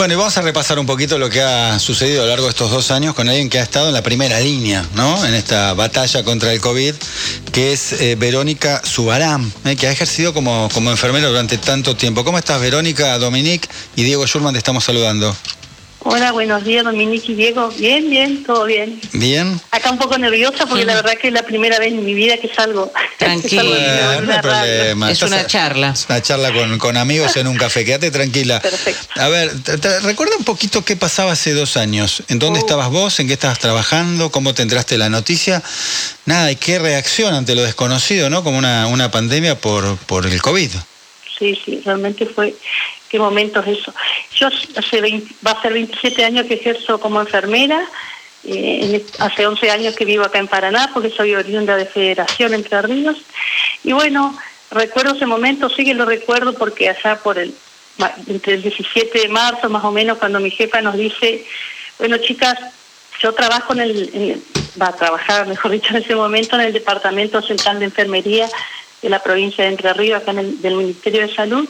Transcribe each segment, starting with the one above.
Bueno, y vamos a repasar un poquito lo que ha sucedido a lo largo de estos dos años con alguien que ha estado en la primera línea, ¿no? En esta batalla contra el COVID, que es eh, Verónica Subarán, eh, que ha ejercido como, como enfermera durante tanto tiempo. ¿Cómo estás, Verónica, Dominique y Diego Schurman? Te estamos saludando. Hola, buenos días, Dominique y Diego. Bien, bien, todo bien. Bien. Acá un poco nerviosa porque la verdad que es la primera vez en mi vida que salgo. Tranquila, no hay problema. Es una charla. es una charla con, con amigos en un café. Quédate tranquila. Perfecto. A ver, te- te- recuerda un poquito qué pasaba hace dos años. ¿En dónde Oh. estabas vos? ¿En qué estabas trabajando? ¿Cómo te entraste la noticia? Nada, y qué reacción ante lo desconocido, ¿no? Como una, una pandemia por, por el COVID. Sí, sí, realmente fue. Qué momentos eso. Yo hace 20 va a ser 27 años que ejerzo como enfermera. eh, en est- hace 11 años que vivo acá en Paraná porque soy oriunda de Federación Entre Ríos. Y bueno, recuerdo ese momento, sí que lo recuerdo porque allá por el entre el 17 de marzo más o menos cuando mi jefa nos dice, bueno chicas, yo trabajo en el, en el- va a trabajar, mejor dicho, en ese momento en el Departamento Central de Enfermería de la provincia de Entre Ríos, acá en el, del Ministerio de Salud,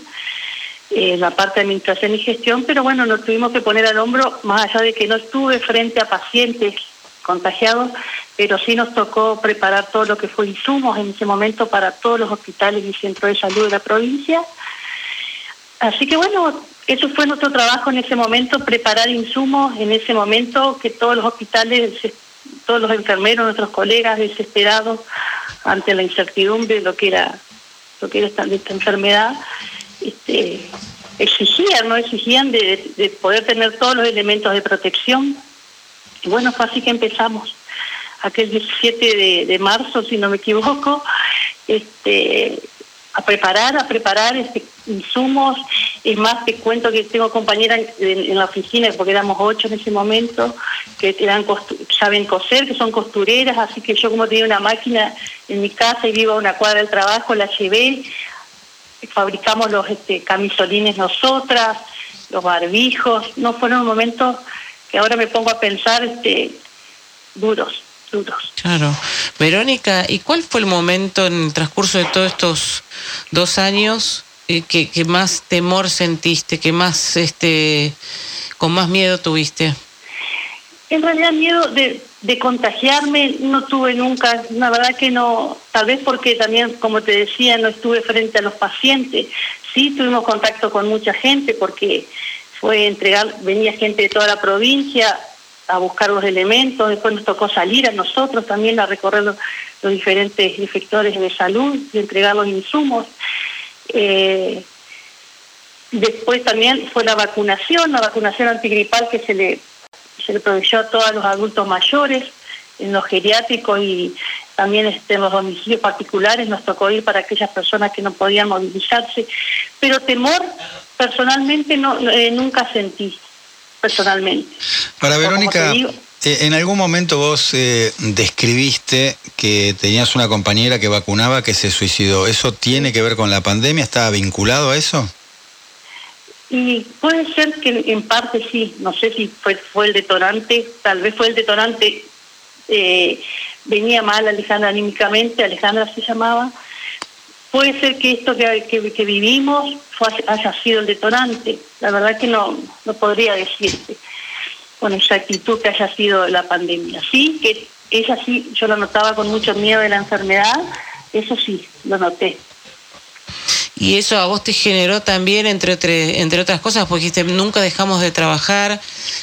eh, la parte de administración y gestión, pero bueno, nos tuvimos que poner al hombro, más allá de que no estuve frente a pacientes contagiados, pero sí nos tocó preparar todo lo que fue insumos en ese momento para todos los hospitales y centros de salud de la provincia. Así que bueno, eso fue nuestro trabajo en ese momento, preparar insumos en ese momento que todos los hospitales, todos los enfermeros, nuestros colegas desesperados ante la incertidumbre de lo que era, lo que era esta, esta enfermedad, este, exigían, ¿no? Exigían de, de poder tener todos los elementos de protección. Y bueno, fue así que empezamos. Aquel 17 de, marzo, si no me equivoco, este, a preparar, a preparar este, insumos. Es más, te cuento que tengo compañeras en, en la oficina, porque éramos ocho en ese momento, que eran saben coser, que son costureras, así que yo como tenía una máquina en mi casa y vivo a una cuadra del trabajo, la llevé, fabricamos los este, camisolines nosotras, los barbijos, no fueron momentos que ahora me pongo a pensar este, duros, duros. Claro. Verónica, ¿y cuál fue el momento en el transcurso de todos estos dos años eh, que, que más temor sentiste, que más, este, con más miedo tuviste? En realidad miedo de, de contagiarme no tuve nunca, la verdad que no, tal vez porque también, como te decía, no estuve frente a los pacientes. Sí tuvimos contacto con mucha gente porque fue entregar, venía gente de toda la provincia a buscar los elementos, después nos tocó salir a nosotros también a recorrer los, diferentes efectores de salud y entregar los insumos. Eh, después también fue la vacunación, la vacunación antigripal que se le se le proveyó a todos los adultos mayores, en los geriátricos y también este, en los domicilios particulares nos tocó ir para aquellas personas que no podían movilizarse. Pero temor personalmente no eh, nunca sentí, personalmente. Para Verónica, digo. eh, en algún momento vos eh, describiste que tenías una compañera que vacunaba que se suicidó. ¿Eso tiene que ver con la pandemia? ¿Está vinculado a eso? Y puede ser que en parte sí, no sé si fue, fue el detonante, tal vez fue el detonante, eh, venía mal Alejandra anímicamente, Alejandra se llamaba, puede ser que esto que, que- vivimos fue, haya sido el detonante, la verdad que no, no podría decirte con exactitud que haya sido la pandemia. Sí, que ella sí, yo lo notaba con mucho miedo de la enfermedad, eso sí, lo noté. Y eso a vos te generó también, entre, otras- entre otras cosas, porque dijiste, nunca dejamos de trabajar,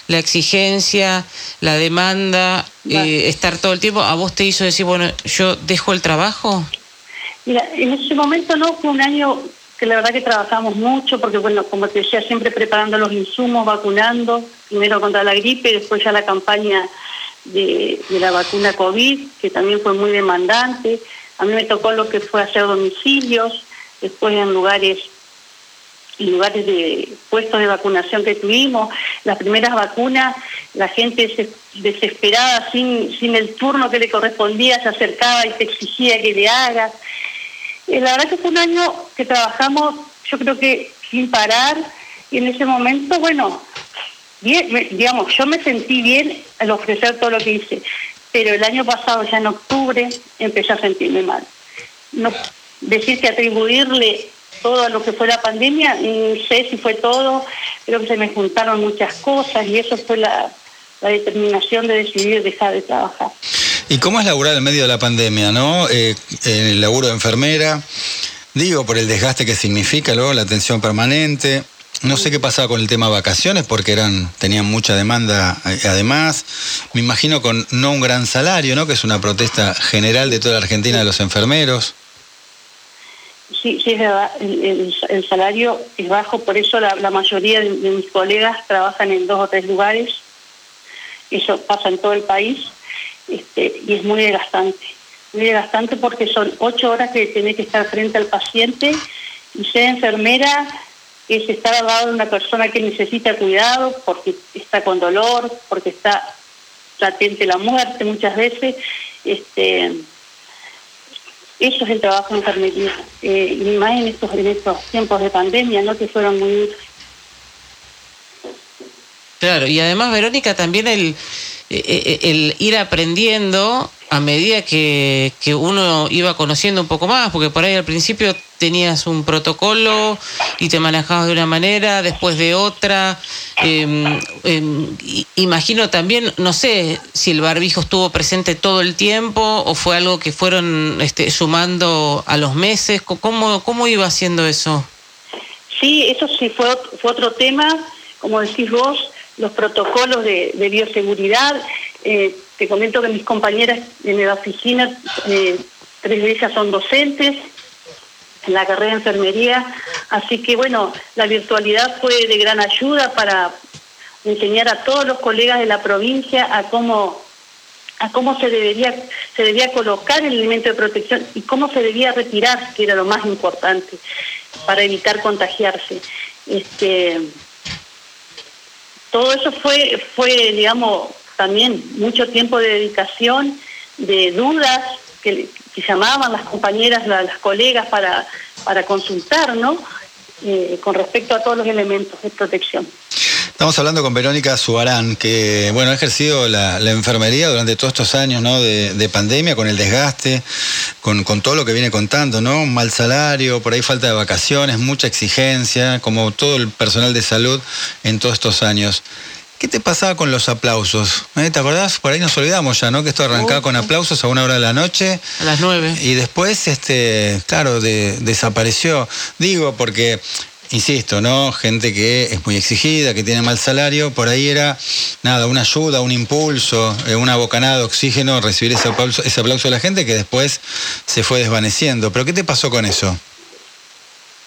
la exigencia, la demanda, Vale. eh, estar todo el tiempo, ¿a vos te hizo decir, bueno, yo dejo el trabajo? Mira, en ese momento no fue un año que la verdad que trabajamos mucho, porque bueno, como te decía, siempre preparando los insumos, vacunando, primero contra la gripe, después ya la campaña de, de la vacuna COVID, que también fue muy demandante. A mí me tocó lo que fue hacer domicilios, después en lugares en lugares de puestos de vacunación que tuvimos, las primeras vacunas, la gente des- desesperada, sin, sin el turno que le correspondía, se acercaba y te exigía que le hagas. Eh, la verdad que fue un año que trabajamos, yo creo que sin parar, y en ese momento, bueno, digamos, yo me sentí bien al ofrecer todo lo que hice, pero el año pasado, ya en octubre, empecé a sentirme mal. No, decir que atribuirle todo lo que fue la pandemia, no sé si fue todo, creo que se me juntaron muchas cosas y eso fue la, determinación de decidir dejar de trabajar. ¿Y cómo es laburar en medio de la pandemia, no? Eh, el laburo de enfermera, digo, por el desgaste que significa luego la atención permanente. No sé qué pasaba con el tema vacaciones porque eran tenían mucha demanda eh, además. Me imagino con no un gran salario, ¿no? Que es una protesta general de toda la Argentina de los enfermeros. Sí, sí, es verdad. El, salario es bajo, por eso la, mayoría de, mis colegas trabajan en dos o tres lugares. Eso pasa en todo el país este, y es muy desgastante. Muy desgastante porque son ocho horas que tiene que estar frente al paciente y ser enfermera es estar al lado de una persona que necesita cuidado porque está con dolor, porque está latente la muerte muchas veces. Este, es el trabajo en enfermería, eh, y más en estos, en estos tiempos de pandemia, ¿no? Que fueron muy Claro, y además, Verónica, también el, el ir aprendiendo a medida que, que, uno iba conociendo un poco más, porque por ahí al principio tenías un protocolo y te manejabas de una manera, después de otra. Em, em, imagino también, no sé si el barbijo estuvo presente todo el tiempo o fue algo que fueron este, sumando a los meses. ¿Cómo, ¿Cómo iba haciendo eso? Sí, eso sí fue, fue otro tema, como decís vos, los protocolos de, bioseguridad. Eh, te comento que mis compañeras en la oficina, eh, tres de ellas son docentes en la carrera de enfermería, así que bueno, la virtualidad fue de gran ayuda para enseñar a todos los colegas de la provincia a cómo a cómo se debería se debía colocar el elemento de protección y cómo se debía retirar, que era lo más importante para evitar contagiarse. Este todo eso fue fue digamos también mucho tiempo de dedicación, de dudas que, llamaban las compañeras, las, colegas para, para consultar, ¿no? Eh, con respecto a todos los elementos de protección. Estamos hablando con Verónica Suarán, que bueno, ha ejercido la, enfermería durante todos estos años ¿no? de, pandemia, con el desgaste, con, con, todo lo que viene contando, ¿no? Un mal salario, por ahí falta de vacaciones, mucha exigencia, como todo el personal de salud en todos estos años. ¿Qué te pasaba con los aplausos? ¿Eh? ¿Te acordás? Por ahí nos olvidamos ya, ¿no? Que esto arrancaba con aplausos a una hora de la noche. A las nueve. Y después, este, claro, desapareció. Digo, porque, insisto, ¿no? Gente que es muy exigida, que tiene mal salario, por ahí era, nada, una ayuda, un impulso, eh, una bocanada de oxígeno, recibir ese aplauso, ese aplauso de la gente que después se fue desvaneciendo. ¿Pero qué te pasó con eso?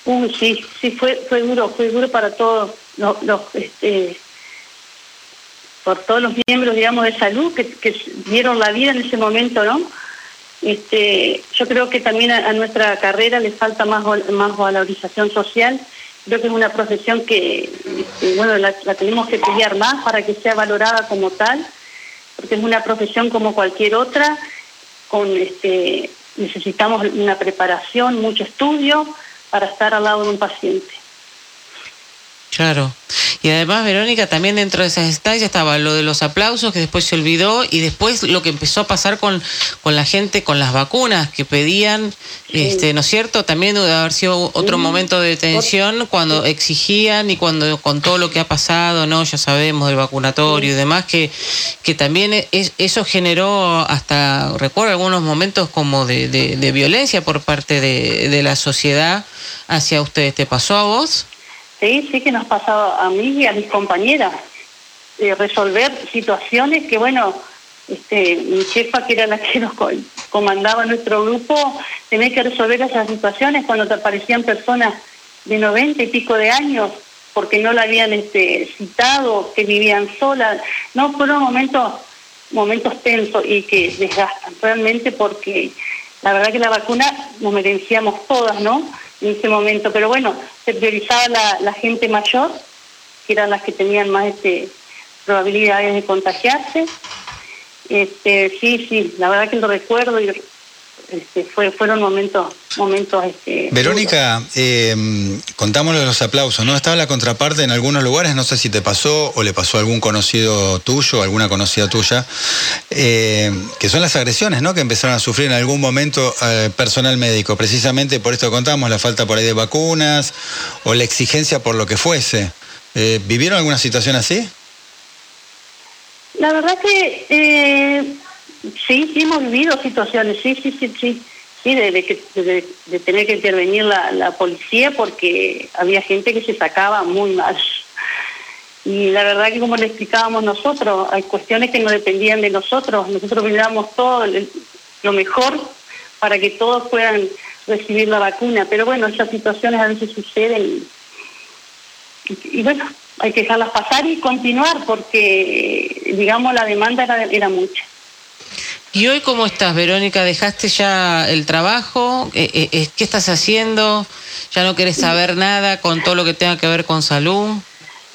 Uy, sí, sí, fue, fue duro, fue duro para todos los, este, por todos los miembros, digamos, de salud que, dieron la vida en ese momento, ¿no? Este, yo creo que también a, nuestra carrera le falta más, más valorización social. Creo que es una profesión que, bueno, la, tenemos que pelear más para que sea valorada como tal, porque es una profesión como cualquier otra, con este, necesitamos una preparación, mucho estudio para estar al lado de un paciente. Claro. Y además, Verónica, también dentro de esas instancias estaba lo de los aplausos, que después se olvidó, y después lo que empezó a pasar con, con la gente, con las vacunas, que pedían, este, ¿no es cierto? También debe haber sido otro momento de tensión cuando exigían y cuando con todo lo que ha pasado, ¿no? Ya sabemos del vacunatorio y demás, que, que también es, eso generó hasta, recuerdo algunos momentos como de, de, violencia por parte de, de la sociedad hacia ustedes. ¿Te pasó a vos? Sí, sí que nos pasado a mí y a mis compañeras. Eh, resolver situaciones que, bueno, este, mi jefa, que era la que nos comandaba nuestro grupo, tenía que resolver esas situaciones cuando te aparecían personas de 90 y pico de años porque no la habían este, citado, que vivían solas. No, fueron momentos, momentos tensos y que desgastan realmente porque la verdad que la vacuna nos merecíamos todas, ¿no? En ese momento, pero bueno, se priorizaba la, gente mayor, que eran las que tenían más este, probabilidades de contagiarse. Este, sí, sí, la verdad que lo recuerdo y este, fue, fueron momentos, momentos. Este, Verónica, eh, los aplausos, ¿no? Estaba la contraparte en algunos lugares, no sé si te pasó o le pasó a algún conocido tuyo, alguna conocida tuya, eh, que son las agresiones, ¿no? Que empezaron a sufrir en algún momento eh, personal médico, precisamente por esto que contamos, la falta por ahí de vacunas o la exigencia por lo que fuese. Eh, ¿Vivieron alguna situación así? La verdad que eh, sí, sí hemos vivido situaciones, sí, sí, sí, sí, sí, de, que, de, tener que intervenir la, policía porque había gente que se sacaba muy mal. Y la verdad que como le explicábamos nosotros, hay cuestiones que no dependían de nosotros, nosotros brindamos todo lo mejor para que todos puedan recibir la vacuna, pero bueno, esas situaciones a veces suceden y bueno, hay que dejarlas pasar y continuar porque, digamos, la demanda era, mucha. ¿Y hoy cómo estás, Verónica? ¿Dejaste ya el trabajo? Eh, eh, eh, ¿Qué estás haciendo? ¿Ya no querés saber nada con todo lo que tenga que ver con salud?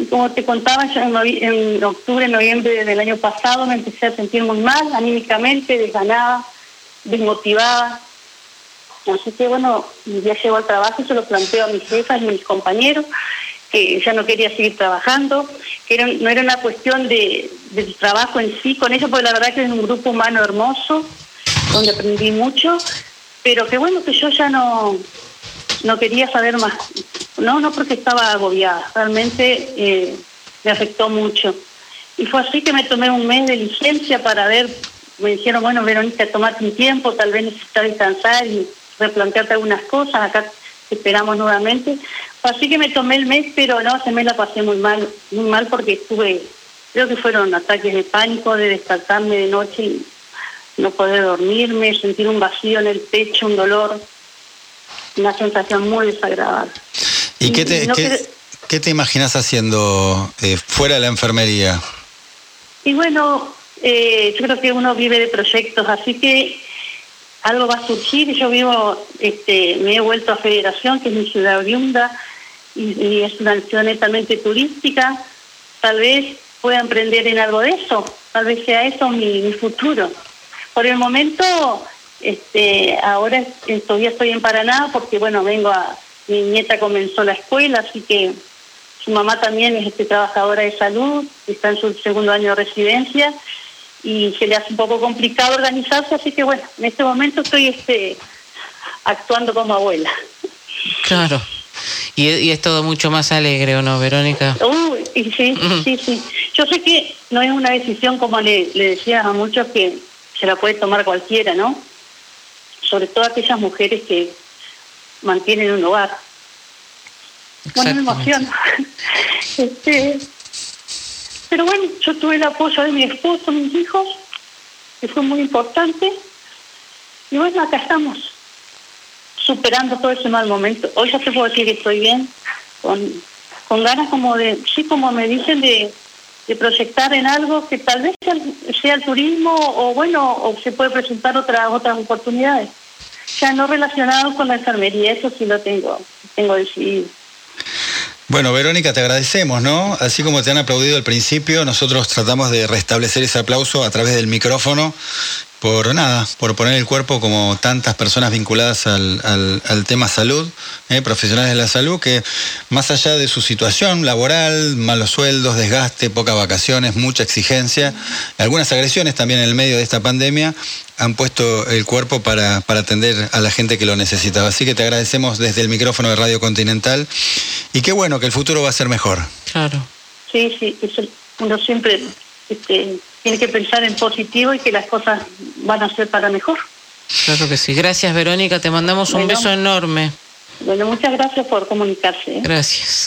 Como te contaba, ya en, octubre, noviembre del año pasado me empecé a sentir muy mal, anímicamente, desganada, desmotivada. Así que bueno, ya llego al trabajo y se lo planteo a mis jefas y a mis compañeros que ya no quería seguir trabajando, que no era una cuestión de, del trabajo en sí con ellos, porque la verdad que es un grupo humano hermoso, donde aprendí mucho, pero que bueno que yo ya no, no quería saber más. No, no porque estaba agobiada, realmente eh, me afectó mucho. Y fue así que me tomé un mes de licencia para ver, me dijeron, bueno, Verónica, tomate un tiempo, tal vez necesitas descansar y replantearte algunas cosas, acá esperamos nuevamente. Así que me tomé el mes, pero no, se me la pasé muy mal, muy mal porque estuve, creo que fueron ataques de pánico, de despertarme de noche y no poder dormirme, sentir un vacío en el pecho, un dolor, una sensación muy desagradable. ¿Y, qué, te, qué, te imaginas haciendo eh, fuera de la enfermería? Y bueno, eh, yo creo que uno vive de proyectos, así que algo va a surgir. Yo vivo, este, me he vuelto a Federación, que es mi ciudad oriunda, y, es una ciudad netamente turística. Tal vez pueda emprender en algo de eso, tal vez sea eso mi, futuro. Por el momento, este, ahora todavía estoy en Paraná porque, bueno, vengo a, mi nieta comenzó la escuela, así que su mamá también es este, trabajadora de salud, está en su segundo año de residencia y se le hace un poco complicado organizarse, así que bueno, en este momento estoy este, actuando como abuela. Claro. Y, es todo mucho más alegre, ¿o no, Verónica? Uy, sí, sí, sí. Yo sé que no es una decisión, como le, le decía a muchos, que se la puede tomar cualquiera, ¿no? Sobre todo aquellas mujeres que mantienen un hogar. Bueno, me emociona. Este, pero bueno, yo tuve el apoyo de mi esposo, mis hijos, que fue muy importante. Y bueno, acá estamos, superando todo ese mal momento. Hoy ya te puedo decir que estoy bien, con, con ganas como de, sí, como me dicen, de, de proyectar en algo que tal vez sea, el turismo o bueno, o se puede presentar otras otras oportunidades. Ya no relacionado con la enfermería, eso sí lo tengo, tengo decidido. Bueno, Verónica, te agradecemos, ¿no? Así como te han aplaudido al principio, nosotros tratamos de restablecer ese aplauso a través del micrófono por nada, por poner el cuerpo como tantas personas vinculadas al, tema salud, eh, profesionales de la salud, que más allá de su situación laboral, malos sueldos, desgaste, pocas vacaciones, mucha exigencia, algunas agresiones también en el medio de esta pandemia, han puesto el cuerpo para, para atender a la gente que lo necesitaba. Así que te agradecemos desde el micrófono de Radio Continental y qué bueno que el futuro va a ser mejor. Claro. Sí, sí, eso uno siempre este, tiene que pensar en positivo y que las cosas van a ser para mejor. Claro que sí. Gracias, Verónica. Te mandamos un beso enorme. Bueno, muchas gracias por comunicarse. ¿eh? Gracias.